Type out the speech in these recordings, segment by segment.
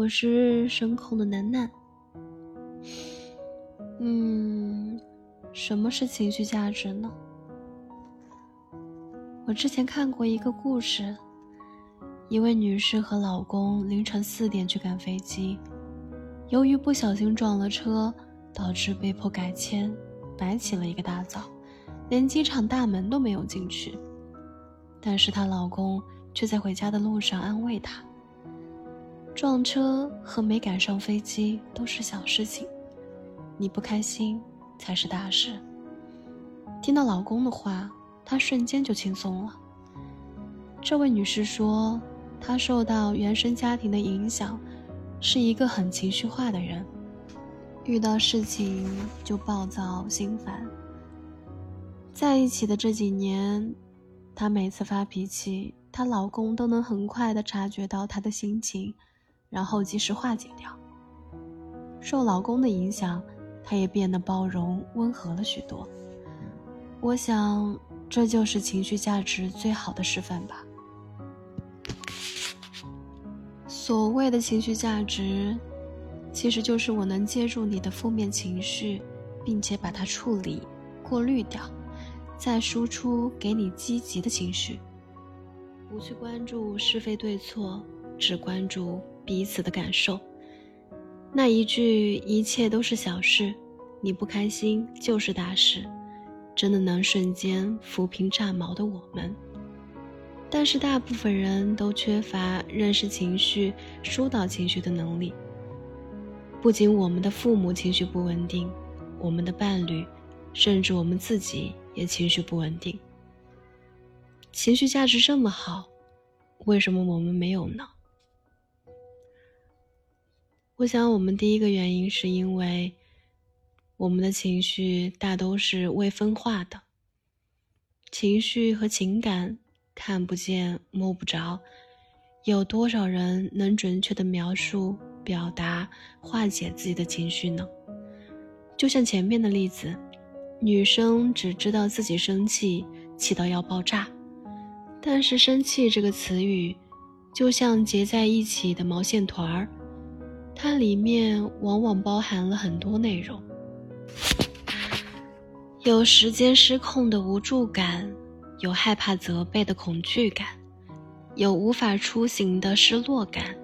我是声控的楠楠。嗯，什么是情绪价值呢？我之前看过一个故事，一位女士和老公凌晨四点去赶飞机，由于不小心撞了车，导致被迫改签，白起了一个大早，连机场大门都没有进去。但是她老公却在回家的路上安慰她：“撞车和没赶上飞机都是小事情，你不开心才是大事。”听到老公的话。她瞬间就轻松了。这位女士说，她受到原生家庭的影响，是一个很情绪化的人，遇到事情就暴躁心烦。在一起的这几年，她每次发脾气，她老公都能很快的察觉到她的心情，然后及时化解掉。受老公的影响，她也变得包容温和了许多。我想。这就是情绪价值最好的示范吧。所谓的情绪价值，其实就是我能接住你的负面情绪，并且把它处理、过滤掉，再输出给你积极的情绪。不去关注是非对错，只关注彼此的感受。那一句“一切都是小事”，你不开心就是大事。真的能瞬间抚平炸毛的我们，但是大部分人都缺乏认识情绪、疏导情绪的能力。不仅我们的父母情绪不稳定，我们的伴侣，甚至我们自己也情绪不稳定。情绪价值这么好，为什么我们没有呢？我想，我们第一个原因是因为。我们的情绪大都是未分化的，情绪和情感看不见摸不着，有多少人能准确的描述、表达、化解自己的情绪呢？就像前面的例子，女生只知道自己生气，气到要爆炸，但是“生气”这个词语，就像结在一起的毛线团儿，它里面往往包含了很多内容。有时间失控的无助感，有害怕责备的恐惧感，有无法出行的失落感，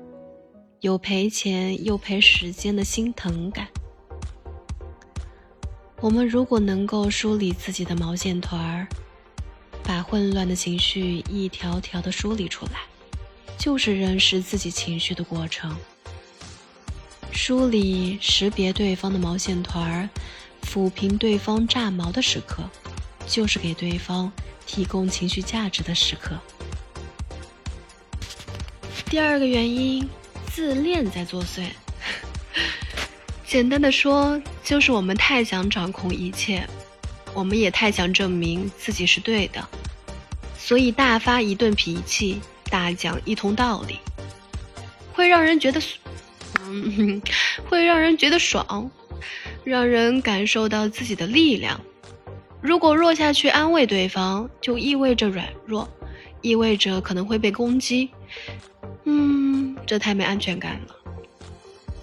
有赔钱又赔时间的心疼感。我们如果能够梳理自己的毛线团儿，把混乱的情绪一条条的梳理出来，就是认识自己情绪的过程。梳理、识别对方的毛线团儿，抚平对方炸毛的时刻，就是给对方提供情绪价值的时刻。第二个原因，自恋在作祟。简单的说，就是我们太想掌控一切，我们也太想证明自己是对的，所以大发一顿脾气，大讲一通道理，会让人觉得。嗯，会让人觉得爽，让人感受到自己的力量。如果弱下去安慰对方，就意味着软弱，意味着可能会被攻击。嗯，这太没安全感了。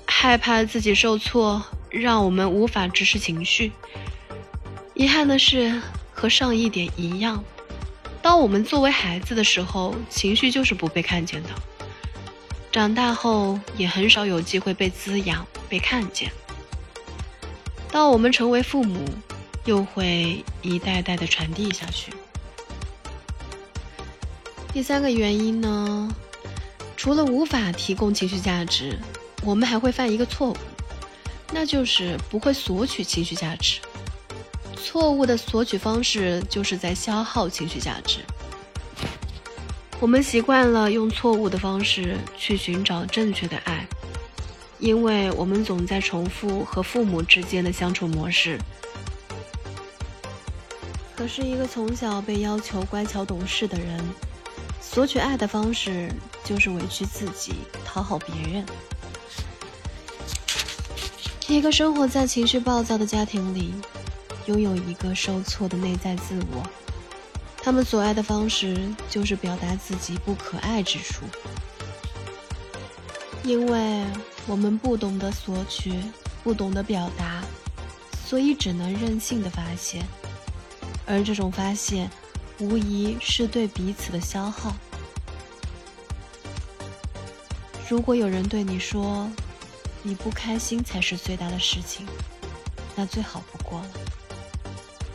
害怕自己受挫，让我们无法直视情绪。遗憾的是，和上一点一样，当我们作为孩子的时候，情绪就是不被看见的。长大后也很少有机会被滋养、被看见。当我们成为父母，又会一代代的传递下去。第三个原因呢，除了无法提供情绪价值，我们还会犯一个错误，那就是不会索取情绪价值。错误的索取方式就是在消耗情绪价值。我们习惯了用错误的方式去寻找正确的爱，因为我们总在重复和父母之间的相处模式。可是，一个从小被要求乖巧懂事的人，索取爱的方式就是委屈自己，讨好别人。一个生活在情绪暴躁的家庭里，拥有一个受挫的内在自我。他们所爱的方式就是表达自己不可爱之处。因为我们不懂得索取，不懂得表达，所以只能任性的发泄，而这种发泄，无疑是对彼此的消耗。如果有人对你说，你不开心才是最大的事情，那最好不过了。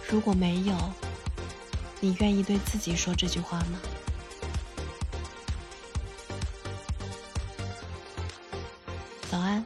如果没有，你愿意对自己说这句话吗？早安。